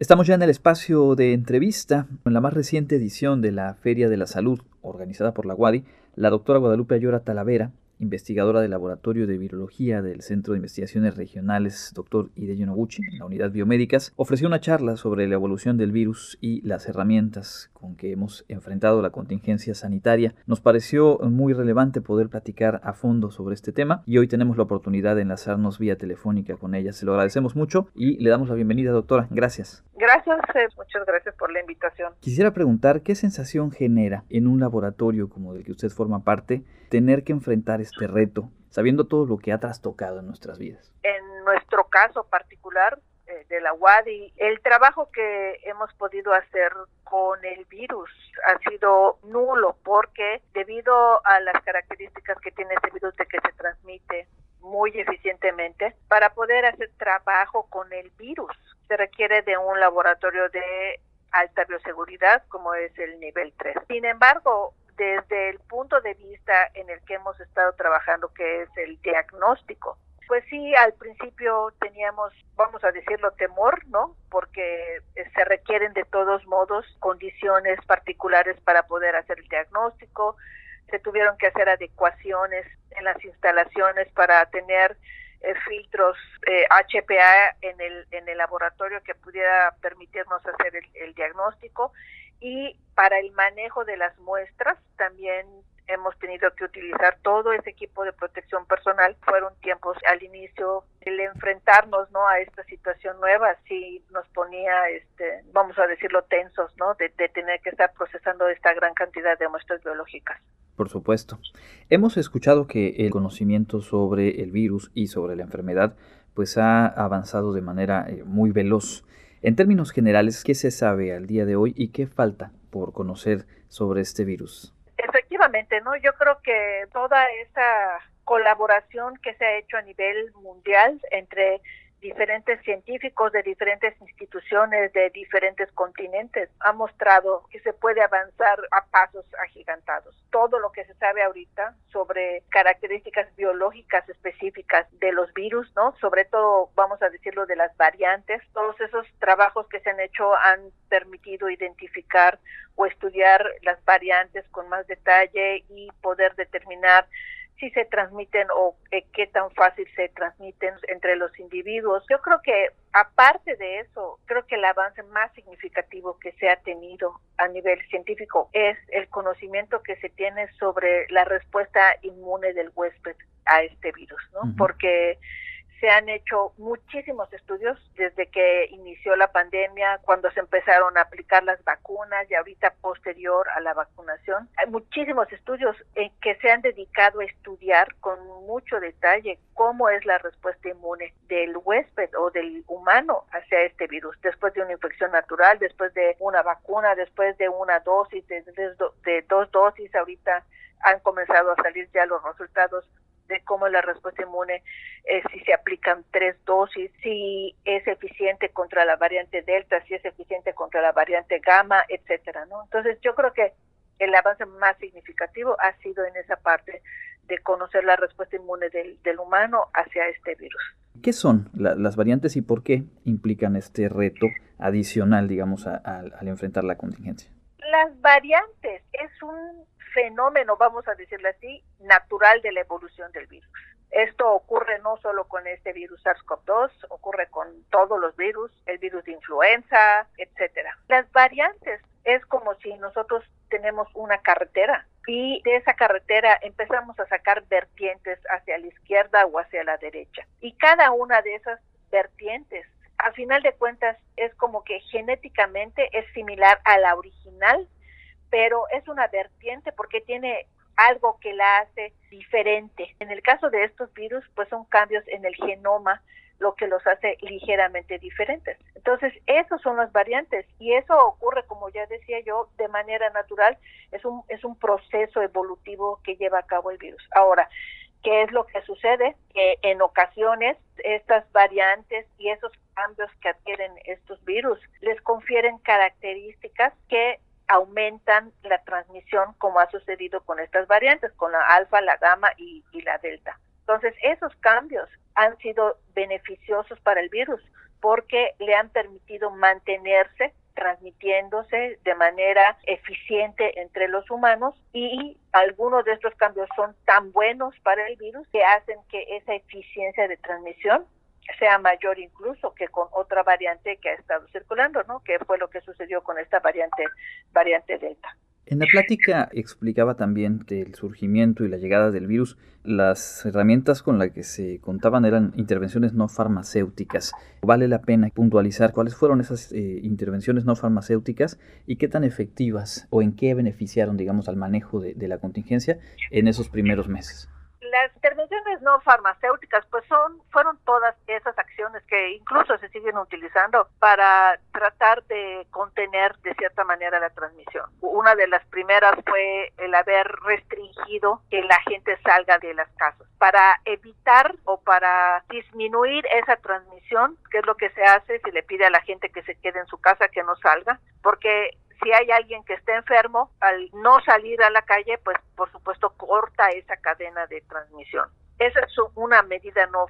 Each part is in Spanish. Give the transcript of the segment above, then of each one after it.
Estamos ya en el espacio de entrevista, en la más reciente edición de la Feria de la Salud organizada por la UADI, la doctora Guadalupe Ayora Talavera investigadora del Laboratorio de Virología del Centro de Investigaciones Regionales, Dr. Hideo Noguchi, en la Unidad Biomédicas, ofreció una charla sobre la evolución del virus y las herramientas con que hemos enfrentado la contingencia sanitaria. Nos pareció muy relevante poder platicar a fondo sobre este tema y hoy tenemos la oportunidad de enlazarnos vía telefónica con ella. Se lo agradecemos mucho y le damos la bienvenida, doctora. Gracias. Gracias, muchas gracias por la invitación. Quisiera preguntar qué sensación genera en un laboratorio como del que usted forma parte tener que enfrentar este reto, sabiendo todo lo que ha trastocado en nuestras vidas? En nuestro caso particular eh, de la UADI, el trabajo que hemos podido hacer con el virus ha sido nulo porque debido a las características que tiene este virus de que se transmite muy eficientemente, para poder hacer trabajo con el virus se requiere de un laboratorio de alta bioseguridad como es el nivel 3. Sin embargo, desde el punto de vista en el que hemos estado trabajando, que es el diagnóstico. Pues sí, al principio teníamos, vamos a decirlo, temor, ¿no? Porque se requieren de todos modos condiciones particulares para poder hacer el diagnóstico. Se tuvieron que hacer adecuaciones en las instalaciones para tener eh, filtros HPA eh, en el, en el laboratorio que pudiera permitirnos hacer el, el diagnóstico y para el manejo de las muestras también hemos tenido que utilizar todo ese equipo de protección personal. Fueron tiempos al inicio el enfrentarnos no a esta situación nueva sí nos ponía este vamos a decirlo tensos, ¿no? De, de tener que estar procesando esta gran cantidad de muestras biológicas. Por supuesto. Hemos escuchado que el conocimiento sobre el virus y sobre la enfermedad pues ha avanzado de manera eh, muy veloz. En términos generales, ¿qué se sabe al día de hoy y qué falta por conocer sobre este virus? Efectivamente, ¿no? Yo creo que toda esa colaboración que se ha hecho a nivel mundial entre diferentes científicos de diferentes instituciones de diferentes continentes ha mostrado que se puede avanzar a pasos agigantados. Todo lo que se sabe ahorita sobre características biológicas específicas de los virus, ¿no? Sobre todo, vamos a decirlo, de las variantes, todos esos trabajos que se han hecho han permitido identificar o estudiar las variantes con más detalle y poder determinar si se transmiten o eh, qué tan fácil se transmiten entre los individuos. Yo creo que aparte de eso, creo que el avance más significativo que se ha tenido a nivel científico es el conocimiento que se tiene sobre la respuesta inmune del huésped a este virus, ¿no? Porque se han hecho muchísimos estudios desde que inició la pandemia, cuando se empezaron a aplicar las vacunas y ahorita posterior a la vacunación. Hay muchísimos estudios en que se han dedicado a estudiar con mucho detalle cómo es la respuesta inmune del huésped o del humano hacia este virus, después de una infección natural, después de una vacuna, después de una dosis, de, de dos dosis, ahorita han comenzado a salir ya los resultados cómo la respuesta inmune, eh, si se aplican tres dosis, si es eficiente contra la variante Delta, si es eficiente contra la variante Gamma, etcétera, ¿no? Entonces yo creo que el avance más significativo ha sido en esa parte de conocer la respuesta inmune del, del humano hacia este virus. ¿Qué son las variantes y por qué implican este reto adicional, digamos, al enfrentar la contingencia? Las variantes es un fenómeno, vamos a decirlo así, natural de la evolución del virus. Esto ocurre no solo con este virus SARS-CoV-2, ocurre con todos los virus, el virus de influenza, etcétera. Las variantes es como si nosotros tenemos una carretera y de esa carretera empezamos a sacar vertientes hacia la izquierda o hacia la derecha. Y cada una de esas vertientes, a final de cuentas, es como que genéticamente es similar a la original pero es una vertiente porque tiene algo que la hace diferente. En el caso de estos virus, pues son cambios en el genoma lo que los hace ligeramente diferentes. Entonces, esos son las variantes y eso ocurre, como ya decía yo, de manera natural, es un, es un proceso evolutivo que lleva a cabo el virus. Ahora, ¿qué es lo que sucede? Que en ocasiones estas variantes y esos cambios que adquieren estos virus les confieren características que aumentan la transmisión como ha sucedido con estas variantes, con la alfa, la gamma y, la delta. Entonces, esos cambios han sido beneficiosos para el virus, porque le han permitido mantenerse transmitiéndose de manera eficiente entre los humanos y algunos de estos cambios son tan buenos para el virus que hacen que esa eficiencia de transmisión sea mayor incluso que con otra variante que ha estado circulando, ¿no? Que fue lo que sucedió con esta variante variante Delta. En la plática explicaba también el surgimiento y la llegada del virus. Las herramientas con las que se contaban eran intervenciones no farmacéuticas. Vale la pena puntualizar cuáles fueron esas eh, intervenciones no farmacéuticas y qué tan efectivas o en qué beneficiaron, digamos, al manejo de la contingencia en esos primeros meses las intervenciones no farmacéuticas pues son fueron todas esas acciones que incluso se siguen utilizando para tratar de contener de cierta manera la transmisión. Una de las primeras fue el haber restringido que la gente salga de las casas para evitar o para disminuir esa transmisión, que es lo que se hace, si le pide a la gente que se quede en su casa, que no salga, porque si hay alguien que está enfermo, al no salir a la calle, pues por supuesto esa cadena de transmisión. Esa es una medida no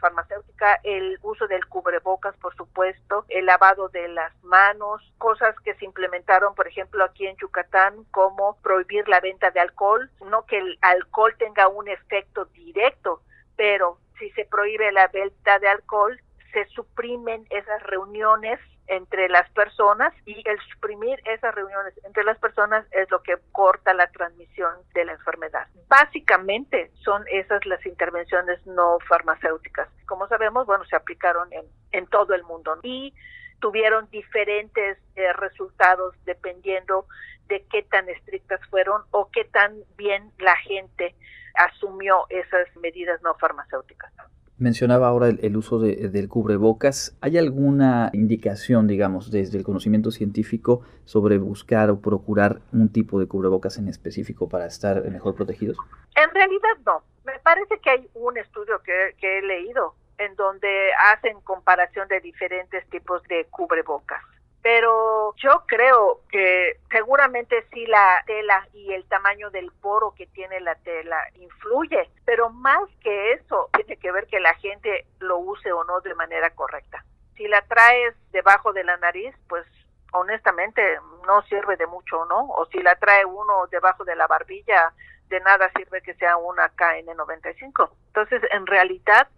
farmacéutica, el uso del cubrebocas, por supuesto, el lavado de las manos, cosas que se implementaron, por ejemplo, aquí en Yucatán, como prohibir la venta de alcohol, no que el alcohol tenga un efecto directo, pero si se prohíbe la venta de alcohol, se suprimen esas reuniones entre las personas y el suprimir esas reuniones entre las personas es lo que corta la transmisión de la enfermedad. Básicamente son esas las intervenciones no farmacéuticas. Como sabemos, bueno, se aplicaron en, en todo el mundo y tuvieron diferentes eh, resultados dependiendo de qué tan estrictas fueron o qué tan bien la gente asumió esas medidas no farmacéuticas. Mencionaba ahora el, uso del cubrebocas. ¿Hay alguna indicación, digamos, desde el conocimiento científico sobre buscar o procurar un tipo de cubrebocas en específico para estar mejor protegidos? En realidad no. Me parece que hay un estudio que, que he leído en donde hacen comparación de diferentes tipos de cubrebocas pero yo creo que seguramente sí la tela y el tamaño del poro que tiene la tela influye, pero más que eso tiene que ver que la gente lo use o no de manera correcta. Si la traes debajo de la nariz, pues honestamente no sirve de mucho, ¿no? O si la trae uno debajo de la barbilla, de nada sirve que sea una KN95. Entonces, en realidad,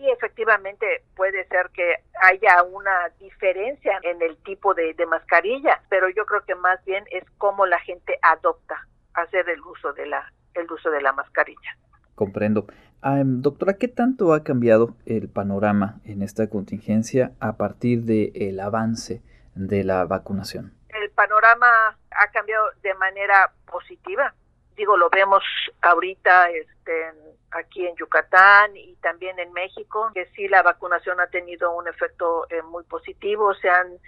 sí efectivamente puede ser que haya una diferencia en el tipo de, mascarilla, pero yo creo que más bien es cómo la gente adopta hacer el uso de la, el uso de la mascarilla. Comprendo. doctora, ¿qué tanto ha cambiado el panorama en esta contingencia a partir del avance de la vacunación? El panorama ha cambiado de manera positiva. Digo, lo vemos ahorita este, aquí en Yucatán y también en México, que sí la vacunación ha tenido un efecto eh, muy positivo, se han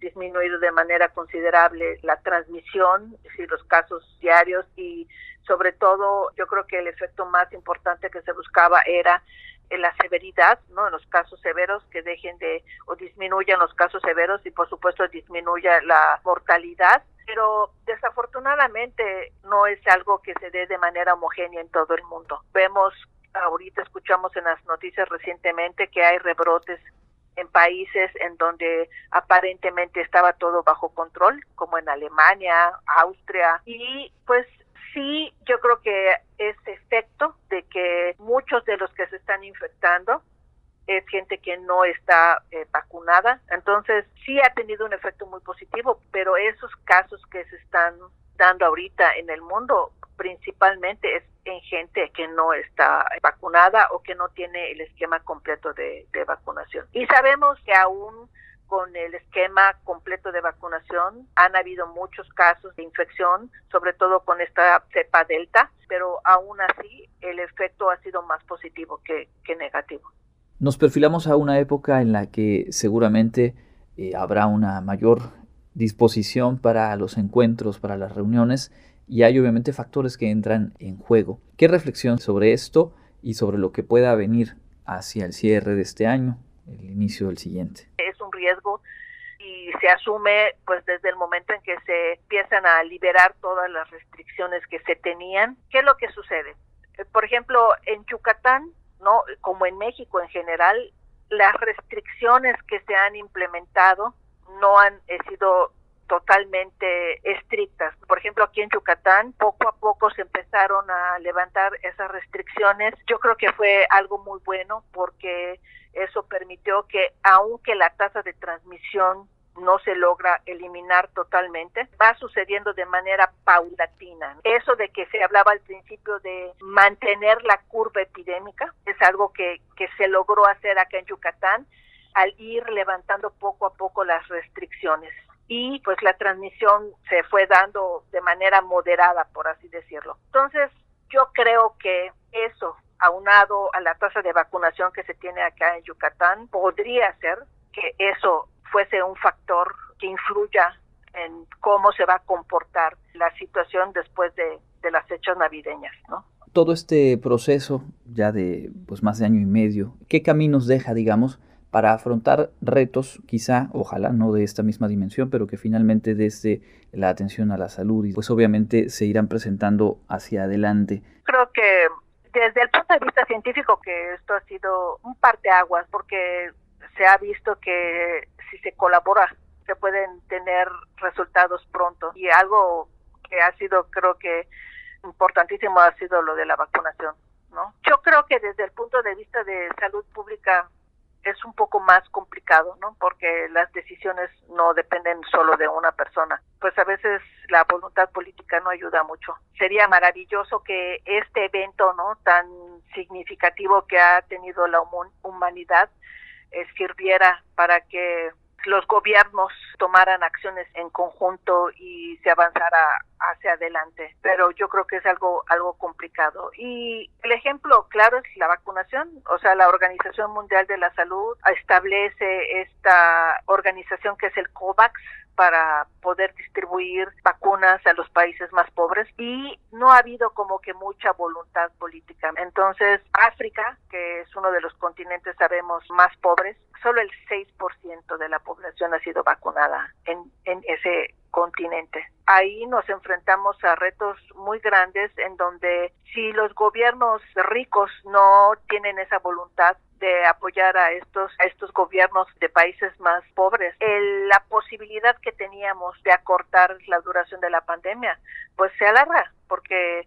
disminuido de manera considerable la transmisión, sí, los casos diarios y sobre todo yo creo que el efecto más importante que se buscaba era eh, la severidad, ¿no? En los casos severos que dejen de o disminuyan los casos severos y por supuesto disminuya la mortalidad pero desafortunadamente no es algo que se dé de manera homogénea en todo el mundo. Vemos, ahorita escuchamos en las noticias recientemente que hay rebrotes en países en donde aparentemente estaba todo bajo control, como en Alemania, Austria, y pues sí, yo creo que ese efecto de que muchos de los que se están infectando es gente que no está eh, vacunada. Entonces, sí ha tenido un efecto muy positivo, pero esos casos que se están dando ahorita en el mundo principalmente es en gente que no está vacunada o que no tiene el esquema completo de, vacunación. Y sabemos que aún con el esquema completo de vacunación han habido muchos casos de infección, sobre todo con esta cepa delta, pero aún así el efecto ha sido más positivo que negativo. Nos perfilamos a una época en la que seguramente eh, habrá una mayor disposición para los encuentros, para las reuniones, y hay obviamente factores que entran en juego. ¿Qué reflexión sobre esto y sobre lo que pueda venir hacia el cierre de este año, el inicio del siguiente? Es un riesgo y se asume pues desde el momento en que se empiezan a liberar todas las restricciones que se tenían. ¿Qué es lo que sucede? Eh, por ejemplo, en Yucatán no como en México en general las restricciones que se han implementado no han sido totalmente estrictas. Por ejemplo, aquí en Yucatán, poco a poco se empezaron a levantar esas restricciones. Yo creo que fue algo muy bueno porque eso permitió que, aunque la tasa de transmisión no se logra eliminar totalmente, va sucediendo de manera paulatina. Eso de que se hablaba al principio de mantener la curva epidémica es algo que, que se logró hacer acá en Yucatán al ir levantando poco a poco las restricciones y pues la transmisión se fue dando de manera moderada, por así decirlo. Entonces, yo creo que eso, aunado a la tasa de vacunación que se tiene acá en Yucatán, podría ser que eso fuese un factor que influya en cómo se va a comportar la situación después de, de las fechas navideñas, ¿no? Todo este proceso ya de pues más de año y medio, ¿qué caminos deja, digamos, para afrontar retos, quizá, ojalá no de esta misma dimensión, pero que finalmente desde la atención a la salud y pues obviamente se irán presentando hacia adelante. Creo que desde el punto de vista científico que esto ha sido un parteaguas porque se ha visto que si se colabora se pueden tener resultados pronto y algo que ha sido creo que importantísimo ha sido lo de la vacunación, ¿no? Yo creo que desde el punto de vista de salud pública es un poco más complicado, ¿no? Porque las decisiones no dependen solo de una persona. Pues a veces la voluntad política no ayuda mucho. Sería maravilloso que este evento, ¿no? Tan significativo que ha tenido la humanidad sirviera para que los gobiernos tomaran acciones en conjunto y se avanzara hacia adelante. Pero yo creo que es algo, algo complicado. Y el ejemplo claro es la vacunación. O sea, la Organización Mundial de la Salud establece esta organización que es el COVAX, para poder distribuir vacunas a los países más pobres y no ha habido como que mucha voluntad política. Entonces, África, que es uno de los continentes, sabemos, más pobres, solo el 6% de la población ha sido vacunada en, en ese continente. Ahí nos enfrentamos a retos muy grandes en donde si los gobiernos ricos no tienen esa voluntad de apoyar a estos a estos gobiernos de países más pobres, la posibilidad que teníamos de acortar la duración de la pandemia, pues se alarga porque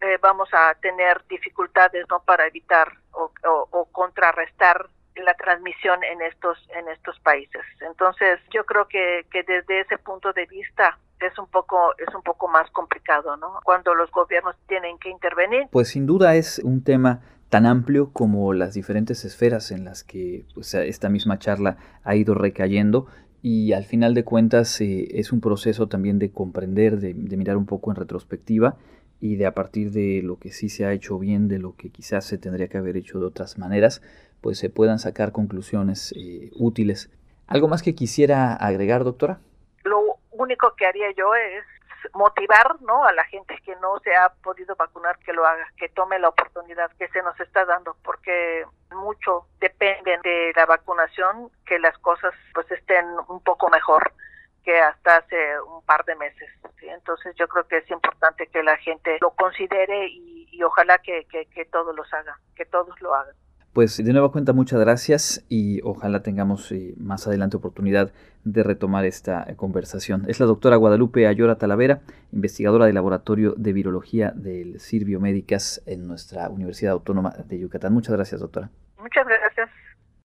eh, vamos a tener dificultades no para evitar o, o contrarrestar la transmisión en estos en estos países. Entonces, yo creo que, que desde ese punto de vista es un poco es un poco más complicado, ¿no? Cuando los gobiernos tienen que intervenir. Pues sin duda es un tema tan amplio como las diferentes esferas en las que pues, esta misma charla ha ido recayendo y al final de cuentas eh, es un proceso también de comprender, de, de, mirar un poco en retrospectiva y de a partir de lo que sí se ha hecho bien, de lo que quizás se tendría que haber hecho de otras maneras, pues se puedan sacar conclusiones eh, útiles. ¿Algo más que quisiera agregar, doctora? Lo único que haría yo es motivar ¿no? a la gente que no se ha podido vacunar que lo haga, que tome la oportunidad que se nos está dando, porque mucho depende de la vacunación que las cosas pues estén un poco mejor que hasta hace un par de meses. Entonces yo creo que es importante que la gente lo considere y, y ojalá que, que, todos los hagan, que todos lo hagan. Pues de nueva cuenta muchas gracias y ojalá tengamos eh, más adelante oportunidad de retomar esta eh, conversación. Es la doctora Guadalupe Ayora Talavera, investigadora del Laboratorio de Virología del CIR Biomédicas en nuestra Universidad Autónoma de Yucatán. Muchas gracias, doctora. Muchas gracias.